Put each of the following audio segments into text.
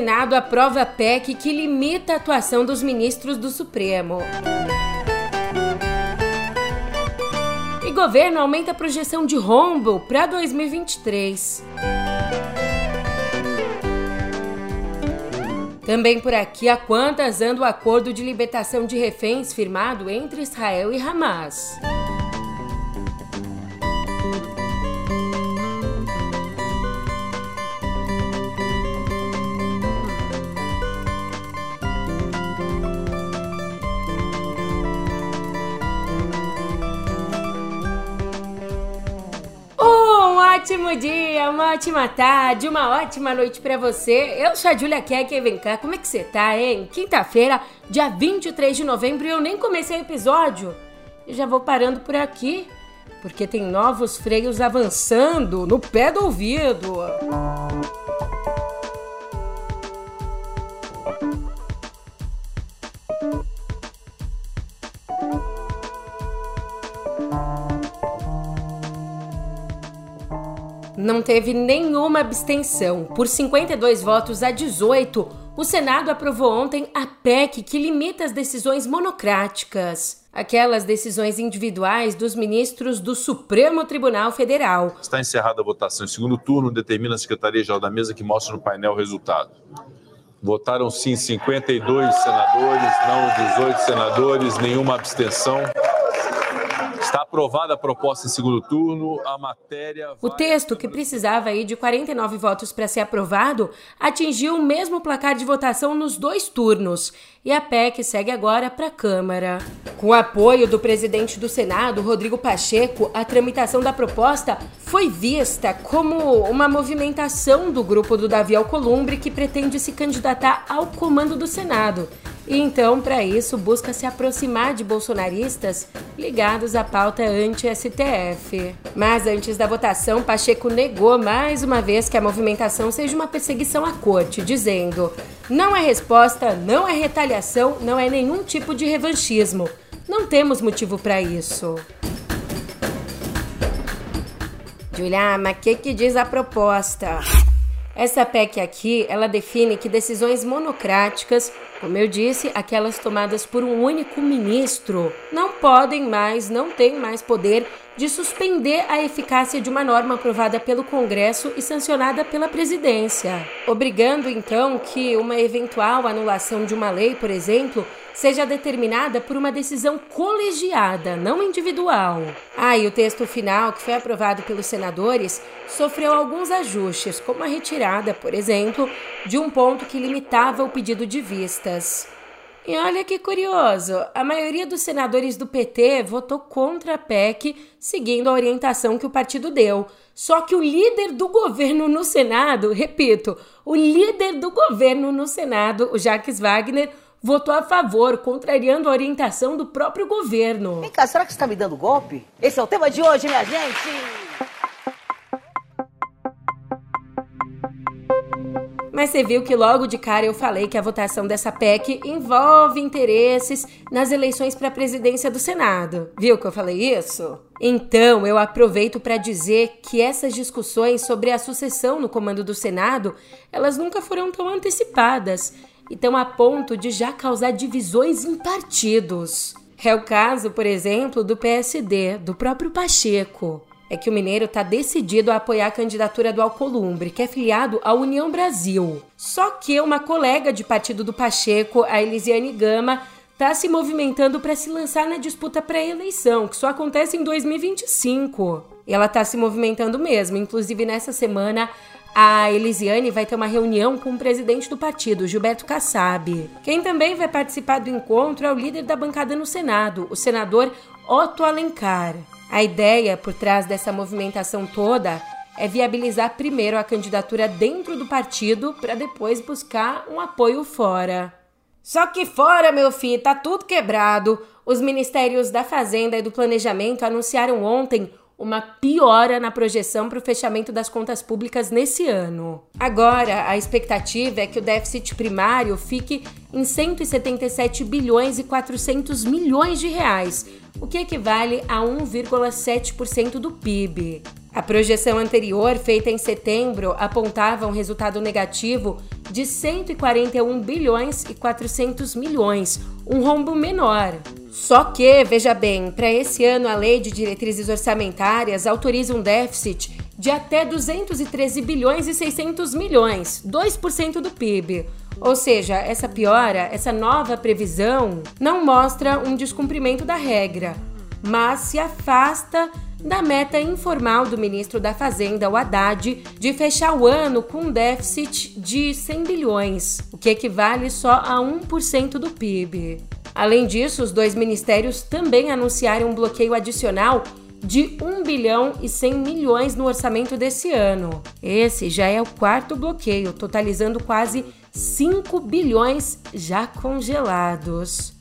Senado aprova PEC que limita a atuação dos ministros do Supremo. E governo aumenta a projeção de rombo para 2023. Também por aqui, a quantas anda o acordo de libertação de reféns firmado entre Israel e Hamas. Ótimo dia, uma ótima tarde, uma ótima noite para você. Eu sou a Julia Keck, vem cá, como é que você tá, hein? Quinta-feira, dia 23 de novembro, eu nem comecei o episódio. Eu já vou parando por aqui, porque tem novos freios avançando no pé do ouvido. Não teve nenhuma abstenção. Por 52 votos a 18, o Senado aprovou ontem a PEC que limita as decisões monocráticas, aquelas decisões individuais dos ministros do Supremo Tribunal Federal. Está encerrada a votação. Em segundo turno, determina a Secretaria-Geral da Mesa que mostra no painel o resultado. Votaram sim 52 senadores, não 18 senadores, nenhuma abstenção. Está aprovada a proposta em segundo turno. A matéria. O texto, que precisava aí de 49 votos para ser aprovado, atingiu o mesmo placar de votação nos dois turnos. E a PEC segue agora para a Câmara. Com o apoio do presidente do Senado, Rodrigo Pacheco, a tramitação da proposta foi vista como uma movimentação do grupo do Davi Alcolumbre que pretende se candidatar ao comando do Senado. E então, para isso, busca se aproximar de bolsonaristas ligados à pauta anti-STF. Mas antes da votação, Pacheco negou mais uma vez que a movimentação seja uma perseguição à corte, dizendo: não é resposta, não é retaliação, não é nenhum tipo de revanchismo. Não temos motivo para isso. Julia, mas o que, que diz a proposta? Essa PEC aqui, ela define que decisões monocráticas, como eu disse, aquelas tomadas por um único ministro, não podem mais, não têm mais poder de suspender a eficácia de uma norma aprovada pelo Congresso e sancionada pela presidência, obrigando então que uma eventual anulação de uma lei, por exemplo, seja determinada por uma decisão colegiada, não individual. Ah, e o texto final, que foi aprovado pelos senadores, sofreu alguns ajustes, como a retirada, por exemplo, de um ponto que limitava o pedido de vistas. E olha que curioso, a maioria dos senadores do PT votou contra a PEC, seguindo a orientação que o partido deu. Só que o líder do governo no Senado, repito, o líder do governo no Senado, o Jacques Wagner, votou a favor, contrariando a orientação do próprio governo. Vem cá, será que você está me dando golpe? Esse é o tema de hoje, minha gente! Mas você viu que logo de cara eu falei que a votação dessa PEC envolve interesses nas eleições para a presidência do Senado. Viu que eu falei isso? Então, eu aproveito para dizer que essas discussões sobre a sucessão no comando do Senado, elas nunca foram tão antecipadas e estão a ponto de já causar divisões em partidos. É o caso, por exemplo, do PSD, do próprio Pacheco é que o Mineiro está decidido a apoiar a candidatura do Alcolumbre, que é filiado à União Brasil. Só que uma colega de partido do Pacheco, a Elisiane Gama, está se movimentando para se lançar na disputa pré-eleição, que só acontece em 2025. E ela está se movimentando mesmo, inclusive nessa semana a Elisiane vai ter uma reunião com o presidente do partido, Gilberto Kassab. Quem também vai participar do encontro é o líder da bancada no Senado, o senador Otto Alencar. A ideia por trás dessa movimentação toda é viabilizar primeiro a candidatura dentro do partido para depois buscar um apoio fora. Só que fora, meu filho, tá tudo quebrado. Os ministérios da Fazenda e do Planejamento anunciaram ontem uma piora na projeção para o fechamento das contas públicas nesse ano. Agora, a expectativa é que o déficit primário fique em 177 bilhões e 400 milhões de reais, o que equivale a 1,7% do PIB. A projeção anterior, feita em setembro, apontava um resultado negativo de 141 bilhões e 400 milhões, um rombo menor. Só que, veja bem, para esse ano a Lei de Diretrizes Orçamentárias autoriza um déficit de até 213 bilhões e 600 milhões, 2% do PIB. Ou seja, essa piora, essa nova previsão, não mostra um descumprimento da regra, mas se afasta da meta informal do ministro da Fazenda, o Haddad, de fechar o ano com um déficit de 100 bilhões, o que equivale só a 1% do PIB. Além disso, os dois ministérios também anunciaram um bloqueio adicional de 1 bilhão e 100 milhões no orçamento desse ano. Esse já é o quarto bloqueio, totalizando quase 5 bilhões já congelados.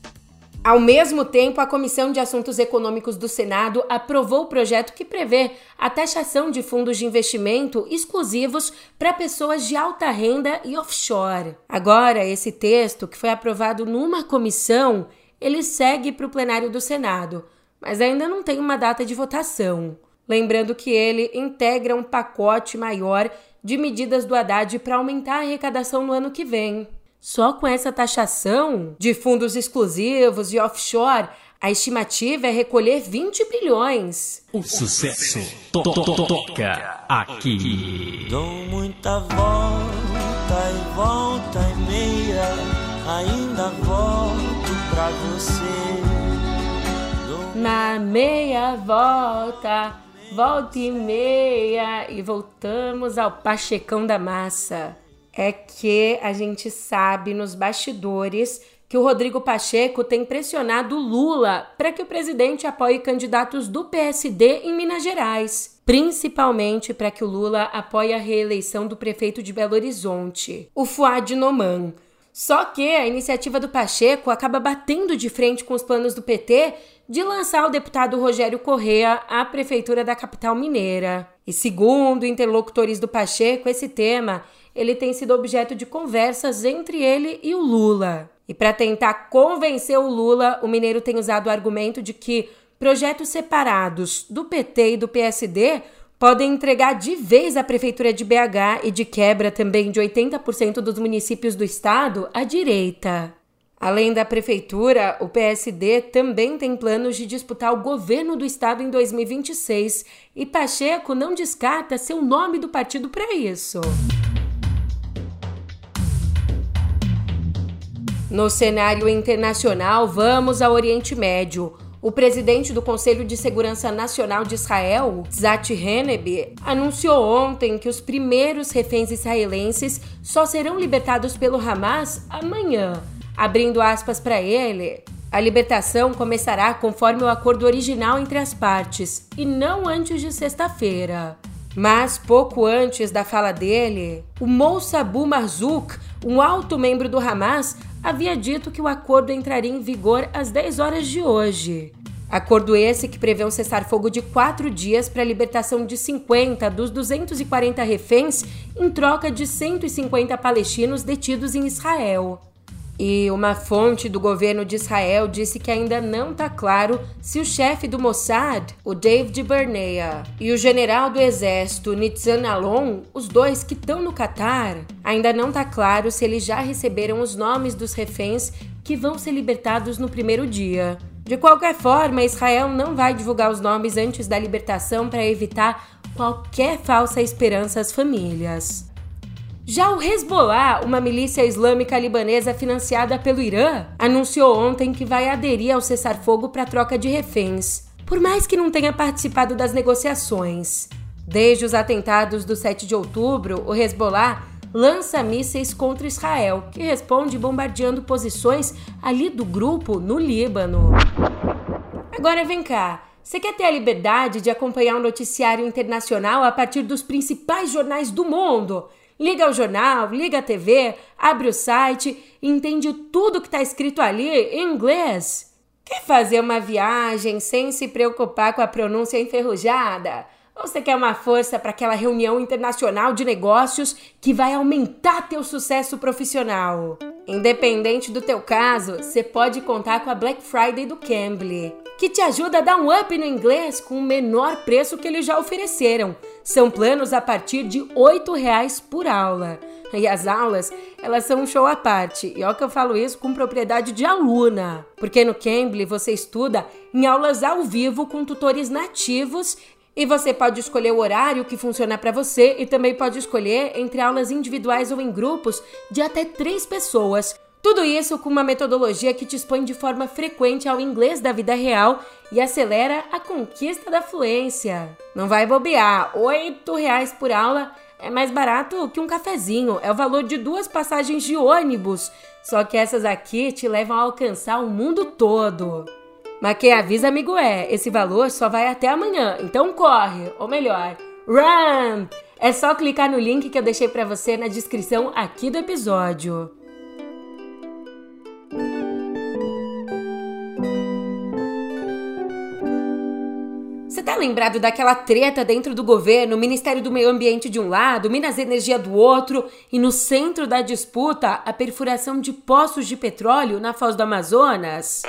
Ao mesmo tempo, a Comissão de Assuntos Econômicos do Senado aprovou o projeto que prevê a taxação de fundos de investimento exclusivos para pessoas de alta renda e offshore. Agora, esse texto, que foi aprovado numa comissão, ele segue para o plenário do Senado, mas ainda não tem uma data de votação. Lembrando que ele integra um pacote maior de medidas do Haddad para aumentar a arrecadação no ano que vem. Só com essa taxação de fundos exclusivos e offshore, a estimativa é recolher 20 bilhões. O sucesso to to to toca aqui. Dou muita volta e volta e meia, ainda volto pra você. Dou... Na meia volta, volta e meia, e voltamos ao Pachecão da Massa é que a gente sabe nos bastidores que o Rodrigo Pacheco tem pressionado Lula para que o presidente apoie candidatos do PSD em Minas Gerais, principalmente para que o Lula apoie a reeleição do prefeito de Belo Horizonte, o Fuad Noman. Só que a iniciativa do Pacheco acaba batendo de frente com os planos do PT de lançar o deputado Rogério Correa à prefeitura da capital mineira. E segundo interlocutores do Pacheco, esse tema ele tem sido objeto de conversas entre ele e o Lula. E para tentar convencer o Lula, o Mineiro tem usado o argumento de que projetos separados do PT e do PSD podem entregar de vez a prefeitura de BH e de quebra também de 80% dos municípios do estado à direita. Além da prefeitura, o PSD também tem planos de disputar o governo do estado em 2026 e Pacheco não descarta ser o nome do partido para isso. No cenário internacional, vamos ao Oriente Médio. O presidente do Conselho de Segurança Nacional de Israel, Zat Henebe, anunciou ontem que os primeiros reféns israelenses só serão libertados pelo Hamas amanhã. Abrindo aspas para ele, a libertação começará conforme o acordo original entre as partes e não antes de sexta-feira. Mas pouco antes da fala dele, o Moussabu Marzouk, um alto membro do Hamas, havia dito que o acordo entraria em vigor às 10 horas de hoje. Acordo esse que prevê um cessar-fogo de quatro dias para a libertação de 50 dos 240 reféns em troca de 150 palestinos detidos em Israel. E uma fonte do governo de Israel disse que ainda não está claro se o chefe do Mossad, o David Bernea, e o general do exército Nitzan Alon, os dois que estão no Catar, ainda não está claro se eles já receberam os nomes dos reféns que vão ser libertados no primeiro dia. De qualquer forma, Israel não vai divulgar os nomes antes da libertação para evitar qualquer falsa esperança às famílias. Já o Hezbollah, uma milícia islâmica libanesa financiada pelo Irã, anunciou ontem que vai aderir ao cessar-fogo para troca de reféns, por mais que não tenha participado das negociações. Desde os atentados do 7 de outubro, o Hezbollah lança mísseis contra Israel, que responde bombardeando posições ali do grupo no Líbano. Agora vem cá. Você quer ter a liberdade de acompanhar o um noticiário internacional a partir dos principais jornais do mundo? Liga o jornal, liga a TV, abre o site entende tudo que está escrito ali em inglês. Quer fazer uma viagem sem se preocupar com a pronúncia enferrujada? Ou você quer uma força para aquela reunião internacional de negócios que vai aumentar teu sucesso profissional? Independente do teu caso, você pode contar com a Black Friday do Cambly. que te ajuda a dar um up no inglês com o menor preço que eles já ofereceram. São planos a partir de R$ 8,00 por aula. E as aulas, elas são um show à parte. E ó que eu falo isso com propriedade de aluna. Porque no Cambly você estuda em aulas ao vivo com tutores nativos e você pode escolher o horário que funciona para você e também pode escolher entre aulas individuais ou em grupos de até três pessoas. Tudo isso com uma metodologia que te expõe de forma frequente ao inglês da vida real e acelera a conquista da fluência. Não vai bobear, R$ reais por aula é mais barato que um cafezinho, é o valor de duas passagens de ônibus. Só que essas aqui te levam a alcançar o mundo todo. Mas quem avisa, amigo, é: esse valor só vai até amanhã, então corre, ou melhor, run! É só clicar no link que eu deixei para você na descrição aqui do episódio. Tá lembrado daquela treta dentro do governo, Ministério do Meio Ambiente de um lado, Minas Energia do outro, e no centro da disputa, a perfuração de poços de petróleo na Foz do Amazonas?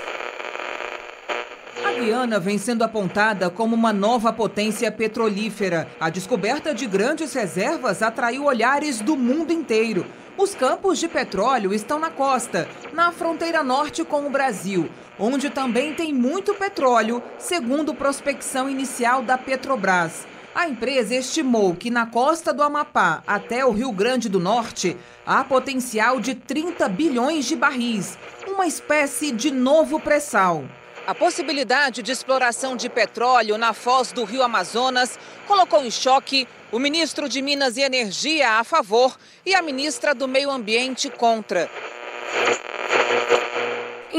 A Guiana vem sendo apontada como uma nova potência petrolífera. A descoberta de grandes reservas atraiu olhares do mundo inteiro. Os campos de petróleo estão na costa, na fronteira norte com o Brasil, onde também tem muito petróleo, segundo prospecção inicial da Petrobras. A empresa estimou que na costa do Amapá até o Rio Grande do Norte há potencial de 30 bilhões de barris, uma espécie de novo pré-sal. A possibilidade de exploração de petróleo na foz do rio Amazonas colocou em choque o ministro de Minas e Energia a favor e a ministra do Meio Ambiente contra.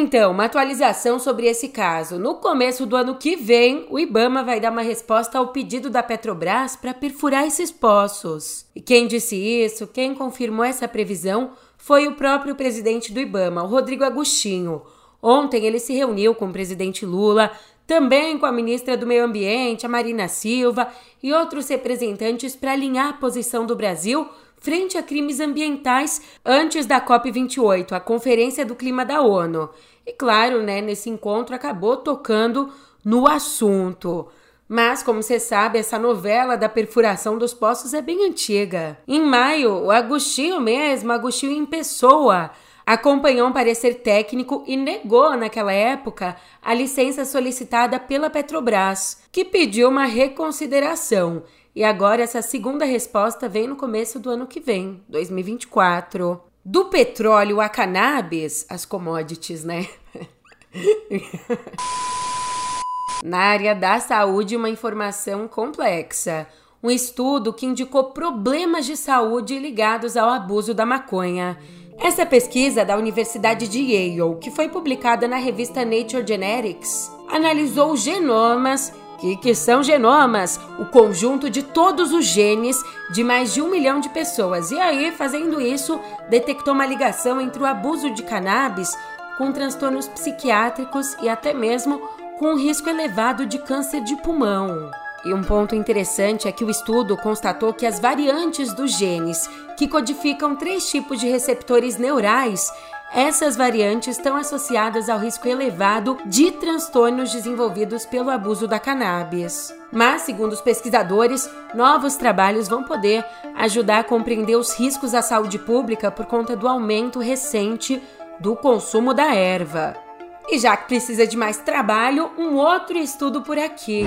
Então, uma atualização sobre esse caso. No começo do ano que vem, o Ibama vai dar uma resposta ao pedido da Petrobras para perfurar esses poços. E quem disse isso, quem confirmou essa previsão, foi o próprio presidente do Ibama, o Rodrigo Agostinho. Ontem ele se reuniu com o presidente Lula, também com a ministra do Meio Ambiente, a Marina Silva, e outros representantes para alinhar a posição do Brasil frente a crimes ambientais antes da COP28, a Conferência do Clima da ONU. E claro, né, nesse encontro acabou tocando no assunto. Mas, como você sabe, essa novela da perfuração dos poços é bem antiga. Em maio, o Agostinho mesmo, Agostinho em pessoa, acompanhou um parecer técnico e negou, naquela época, a licença solicitada pela Petrobras, que pediu uma reconsideração. E agora essa segunda resposta vem no começo do ano que vem, 2024. Do petróleo a cannabis, as commodities, né? Na área da saúde, uma informação complexa. Um estudo que indicou problemas de saúde ligados ao abuso da maconha. Essa pesquisa da Universidade de Yale, que foi publicada na revista Nature Genetics, analisou genomas que, que são genomas, o conjunto de todos os genes de mais de um milhão de pessoas. E aí, fazendo isso, detectou uma ligação entre o abuso de cannabis com transtornos psiquiátricos e até mesmo com um risco elevado de câncer de pulmão. E um ponto interessante é que o estudo constatou que as variantes dos genes que codificam três tipos de receptores neurais essas variantes estão associadas ao risco elevado de transtornos desenvolvidos pelo abuso da cannabis. Mas, segundo os pesquisadores, novos trabalhos vão poder ajudar a compreender os riscos à saúde pública por conta do aumento recente do consumo da erva. E já que precisa de mais trabalho, um outro estudo por aqui.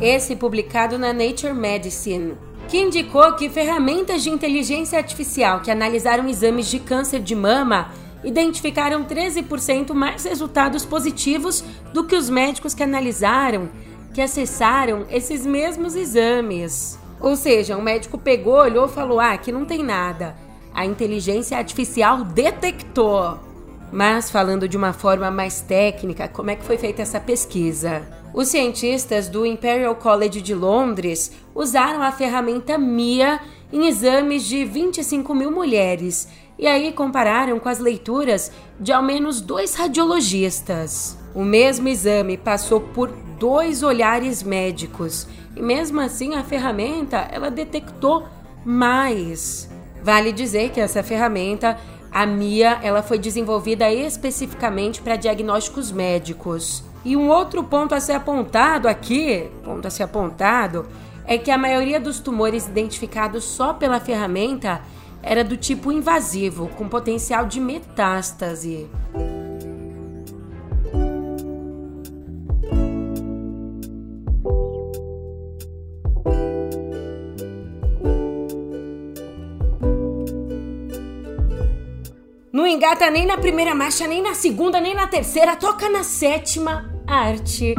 Esse publicado na Nature Medicine, que indicou que ferramentas de inteligência artificial que analisaram exames de câncer de mama identificaram 13% mais resultados positivos do que os médicos que analisaram, que acessaram esses mesmos exames. Ou seja, o médico pegou, olhou e falou: ah, aqui não tem nada. A inteligência artificial detectou. Mas falando de uma forma mais técnica, como é que foi feita essa pesquisa? Os cientistas do Imperial College de Londres usaram a ferramenta MIA em exames de 25 mil mulheres e aí compararam com as leituras de ao menos dois radiologistas. O mesmo exame passou por dois olhares médicos e mesmo assim a ferramenta ela detectou mais. Vale dizer que essa ferramenta A Mia, ela foi desenvolvida especificamente para diagnósticos médicos. E um outro ponto a ser apontado aqui, ponto a ser apontado, é que a maioria dos tumores identificados só pela ferramenta era do tipo invasivo, com potencial de metástase. Engata nem na primeira marcha, nem na segunda, nem na terceira, toca na sétima arte.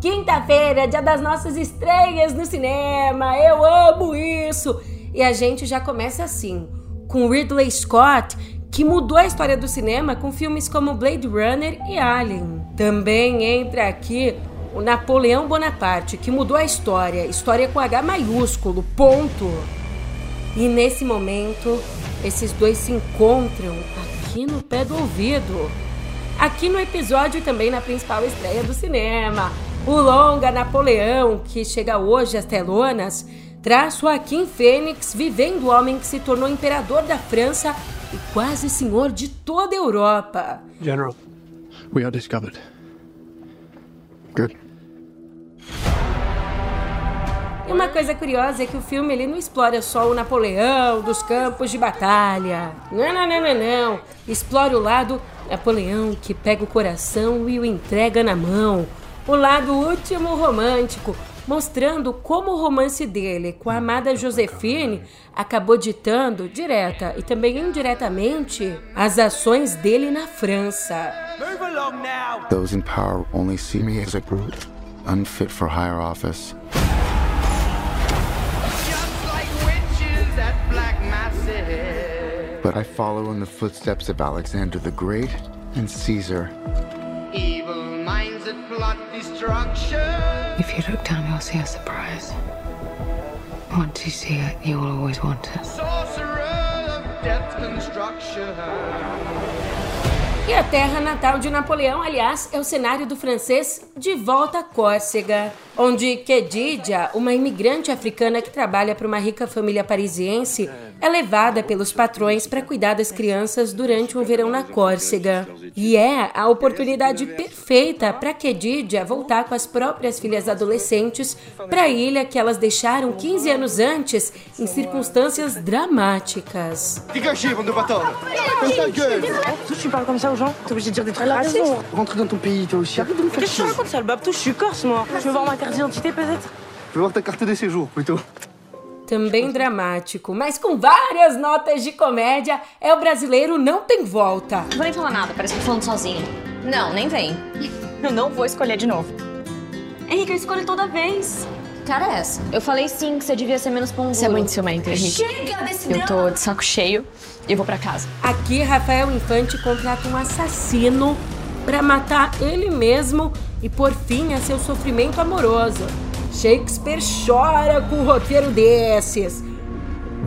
Quinta-feira, dia das nossas estreias no cinema. Eu amo isso. E a gente já começa assim, com Ridley Scott, que mudou a história do cinema com filmes como Blade Runner e Alien. Também entra aqui o Napoleão Bonaparte, que mudou a história, história com H maiúsculo, ponto. E nesse momento, esses dois se encontram aqui no pé do ouvido. Aqui no episódio e também na principal estreia do cinema. O longa Napoleão, que chega hoje às telonas, traz Joaquim Fênix vivendo o homem que se tornou imperador da França e quase senhor de toda a Europa. General, we are discovered. Good. E uma coisa curiosa é que o filme ele não explora só o Napoleão dos campos de batalha. Não, não, não, não, não. Explora o lado Napoleão que pega o coração e o entrega na mão o lado último romântico, mostrando como o romance dele com a amada Josefine acabou ditando, direta e também indiretamente, as ações dele na França. Those in power only see me as a brute, unfit for higher office. But I follow in the footsteps of Alexander the Great and Caesar. Evil minds that plot destruction. If you look down, you'll see a surprise. Once you see it, you will always want it. Sorcerer of death construction. E a terra natal de Napoleão, aliás, é o cenário do francês De Volta a Córcega, onde Khedija, uma imigrante africana que trabalha para uma rica família parisiense, é levada pelos patrões para cuidar das crianças durante um verão na Córcega. E é a oportunidade perfeita para Khedija voltar com as próprias filhas adolescentes para a ilha que elas deixaram 15 anos antes, em circunstâncias dramáticas. Gueule Tu parles comme ça aux gens T'es obligé de dire des trucs racistes Rentre dans ton pays, toi aussi. Qu'est-ce que tu racontes, sale babtou Je suis corse, moi. Tu veux voir ma carte d'identité, peut-être Je veux voir ta carte de séjour, plutôt. Também dramático, mas com várias notas de comédia, é o brasileiro Não Tem Volta. Não vou nem falar nada, parece que eu tô falando sozinho. Não, nem vem. Eu não vou escolher de novo. Henrique, eu escolho toda vez. Cara, é essa. Eu falei sim que você devia ser menos pão Você é muito ciumento, Henrique. Chega desse Eu tô de saco cheio e vou pra casa. Aqui, Rafael Infante contrata um assassino para matar ele mesmo e pôr fim a seu sofrimento amoroso. Shakespeare chora com um roteiro desses.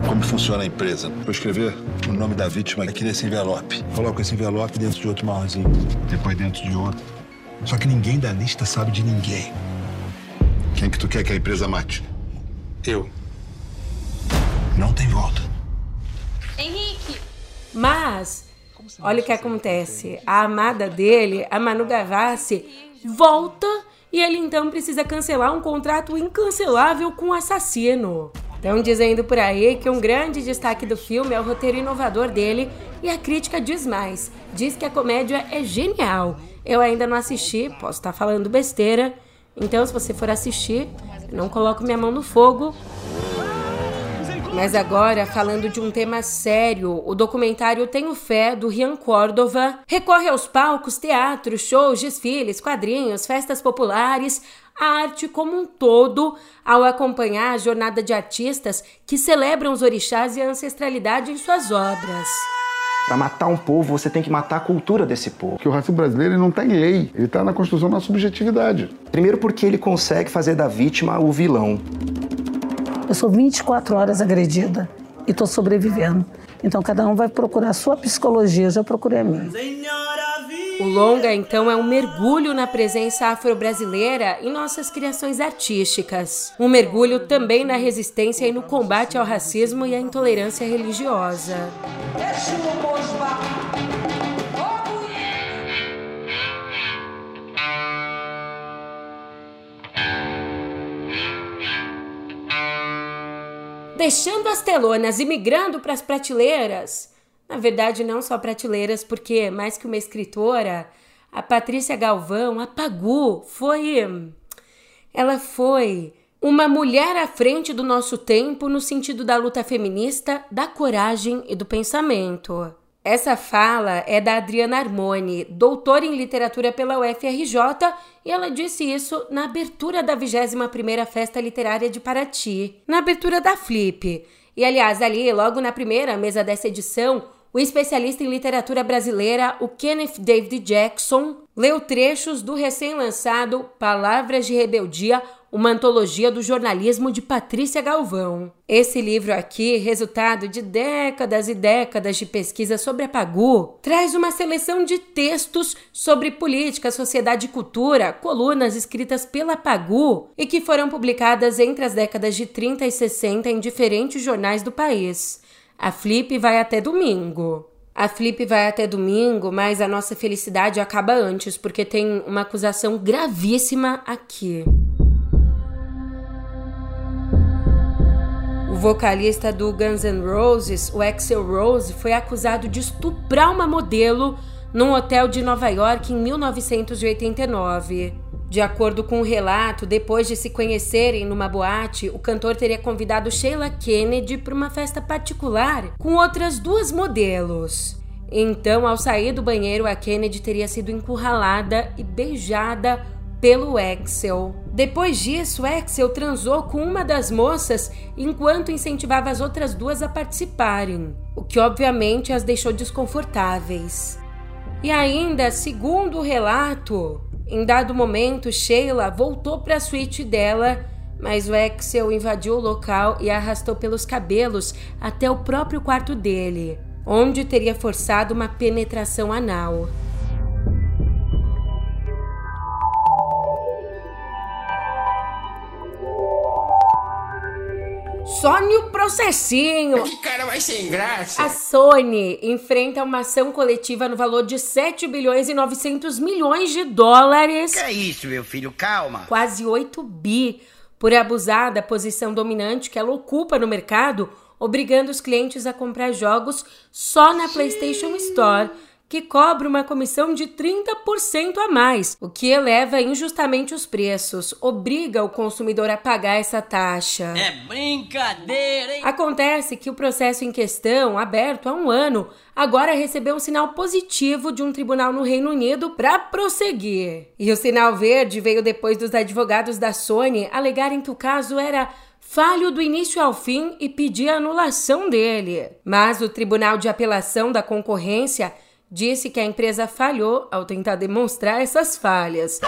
Como funciona a empresa? Vou escrever o nome da vítima aqui nesse envelope. Coloco esse envelope dentro de outro marronzinho, depois dentro de outro. Só que ninguém da lista sabe de ninguém. Quem que tu quer que a empresa mate? Eu. Não tem volta. Henrique! Mas, olha o que acontece. A amada dele, a Manu Gavassi, volta e ele então precisa cancelar um contrato incancelável com o assassino. Estão dizendo por aí que um grande destaque do filme é o roteiro inovador dele e a crítica diz mais. Diz que a comédia é genial. Eu ainda não assisti, posso estar falando besteira. Então, se você for assistir, não coloco minha mão no fogo. Mas agora, falando de um tema sério, o documentário Tenho Fé, do Rian Córdova, recorre aos palcos, teatros, shows, desfiles, quadrinhos, festas populares, a arte como um todo, ao acompanhar a jornada de artistas que celebram os orixás e a ancestralidade em suas obras. Para matar um povo, você tem que matar a cultura desse povo. Que o racismo brasileiro ele não tem lei, ele está na construção da subjetividade. Primeiro porque ele consegue fazer da vítima o vilão. Eu sou 24 horas agredida e estou sobrevivendo. Então cada um vai procurar a sua psicologia, eu já procurei a minha. O longa, então, é um mergulho na presença afro-brasileira em nossas criações artísticas. Um mergulho também na resistência e no combate ao racismo e à intolerância religiosa. Deixando as telonas e migrando para as prateleiras. Na verdade, não só prateleiras, porque mais que uma escritora, a Patrícia Galvão, a Pagu, foi. Ela foi uma mulher à frente do nosso tempo no sentido da luta feminista, da coragem e do pensamento. Essa fala é da Adriana Armoni, doutora em literatura pela UFRJ, e ela disse isso na abertura da 21ª Festa Literária de Paraty, na abertura da Flip. E aliás, ali, logo na primeira mesa dessa edição, o especialista em literatura brasileira, o Kenneth David Jackson, leu trechos do recém-lançado Palavras de Rebeldia, uma antologia do jornalismo de Patrícia Galvão. Esse livro aqui, resultado de décadas e décadas de pesquisa sobre a Pagu, traz uma seleção de textos sobre política, sociedade e cultura, colunas escritas pela Pagu e que foram publicadas entre as décadas de 30 e 60 em diferentes jornais do país. A Flip vai até domingo. A Flip vai até domingo, mas a nossa felicidade acaba antes, porque tem uma acusação gravíssima aqui. Vocalista do Guns N' Roses, o Axel Rose, foi acusado de estuprar uma modelo num hotel de Nova York em 1989. De acordo com o relato, depois de se conhecerem numa boate, o cantor teria convidado Sheila Kennedy para uma festa particular com outras duas modelos. Então, ao sair do banheiro, a Kennedy teria sido encurralada e beijada pelo Axel. Depois disso, Axel transou com uma das moças enquanto incentivava as outras duas a participarem, o que obviamente as deixou desconfortáveis. E ainda, segundo o relato, em dado momento, Sheila voltou para a suíte dela, mas o Axel invadiu o local e a arrastou pelos cabelos até o próprio quarto dele, onde teria forçado uma penetração anal. Sony o processinho. Que cara mais sem graça. A Sony enfrenta uma ação coletiva no valor de 7 bilhões e 900 milhões de dólares. Que é isso, meu filho? Calma. Quase 8 bi por abusar da posição dominante que ela ocupa no mercado, obrigando os clientes a comprar jogos só na PlayStation Store que cobra uma comissão de 30% a mais, o que eleva injustamente os preços, obriga o consumidor a pagar essa taxa. É brincadeira, hein? Acontece que o processo em questão, aberto há um ano, agora recebeu um sinal positivo de um tribunal no Reino Unido para prosseguir. E o sinal verde veio depois dos advogados da Sony alegarem que o caso era falho do início ao fim e pedir a anulação dele. Mas o Tribunal de Apelação da Concorrência disse que a empresa falhou ao tentar demonstrar essas falhas.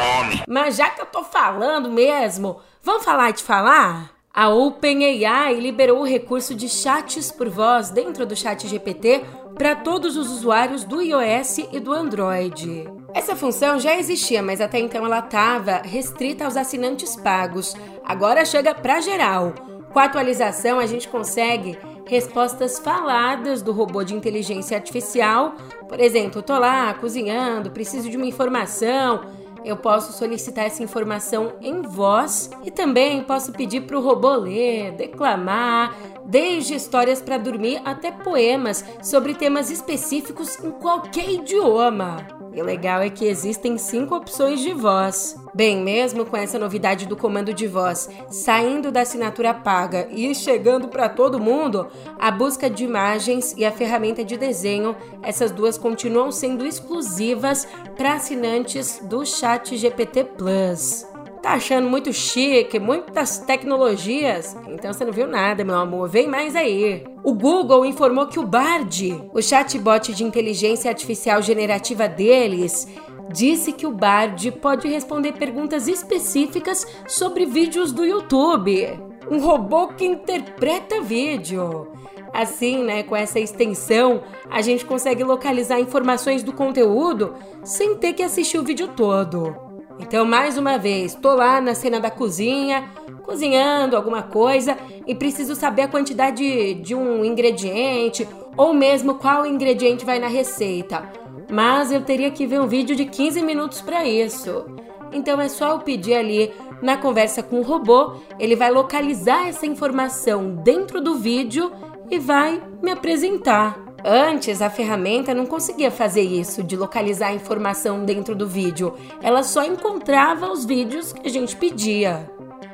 Mas já que eu tô falando mesmo, vamos falar de falar? A OpenAI liberou o recurso de chats por voz dentro do Chat GPT para todos os usuários do iOS e do Android. Essa função já existia, mas até então ela estava restrita aos assinantes pagos. Agora chega para geral. Com a atualização, a gente consegue respostas faladas do robô de inteligência artificial. Por exemplo, tô lá cozinhando, preciso de uma informação, eu posso solicitar essa informação em voz e também posso pedir para o robô ler, declamar, desde histórias para dormir até poemas sobre temas específicos em qualquer idioma. E o legal é que existem cinco opções de voz. Bem, mesmo com essa novidade do comando de voz saindo da assinatura paga e chegando para todo mundo, a busca de imagens e a ferramenta de desenho, essas duas continuam sendo exclusivas para assinantes do Chat GPT Plus. Tá achando muito chique, muitas tecnologias? Então você não viu nada, meu amor. Vem mais aí. O Google informou que o Bard, o chatbot de inteligência artificial generativa deles, disse que o Bard pode responder perguntas específicas sobre vídeos do YouTube. Um robô que interpreta vídeo. Assim, né, com essa extensão, a gente consegue localizar informações do conteúdo sem ter que assistir o vídeo todo. Então, mais uma vez, tô lá na cena da cozinha, cozinhando alguma coisa e preciso saber a quantidade de um ingrediente ou mesmo qual ingrediente vai na receita. Mas eu teria que ver um vídeo de 15 minutos para isso. Então é só eu pedir ali na conversa com o robô, ele vai localizar essa informação dentro do vídeo e vai me apresentar. Antes, a ferramenta não conseguia fazer isso, de localizar a informação dentro do vídeo. Ela só encontrava os vídeos que a gente pedia.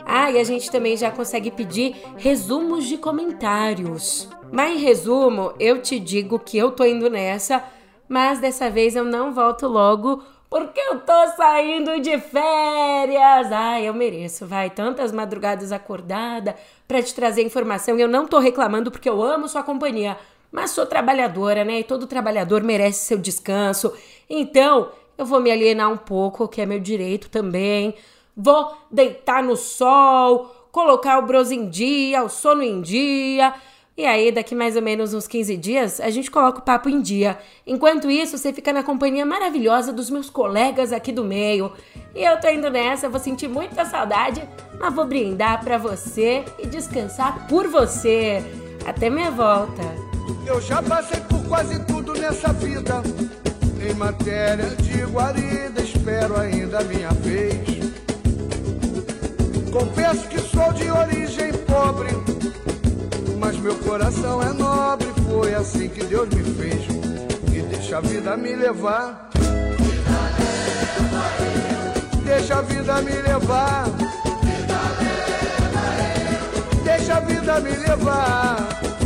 Ah, e a gente também já consegue pedir resumos de comentários. Mas em resumo, eu te digo que eu tô indo nessa, mas dessa vez eu não volto logo porque eu tô saindo de férias. Ai, eu mereço, vai. Tantas madrugadas acordada para te trazer informação. Eu não tô reclamando porque eu amo sua companhia. Mas sou trabalhadora, né? E todo trabalhador merece seu descanso. Então, eu vou me alienar um pouco, que é meu direito também. Vou deitar no sol, colocar o bronze em dia, o sono em dia e aí, daqui mais ou menos uns 15 dias, a gente coloca o papo em dia. Enquanto isso, você fica na companhia maravilhosa dos meus colegas aqui do meio. E eu tô indo nessa, vou sentir muita saudade, mas vou brindar para você e descansar por você. Até minha volta. Eu já passei por quase tudo nessa vida. Em matéria de guarida, espero ainda a minha vez. Confesso que sou de origem pobre mas meu coração é nobre. Foi assim que Deus me fez. E deixa a vida me levar. Deixa a vida me levar. Deixa a vida me levar.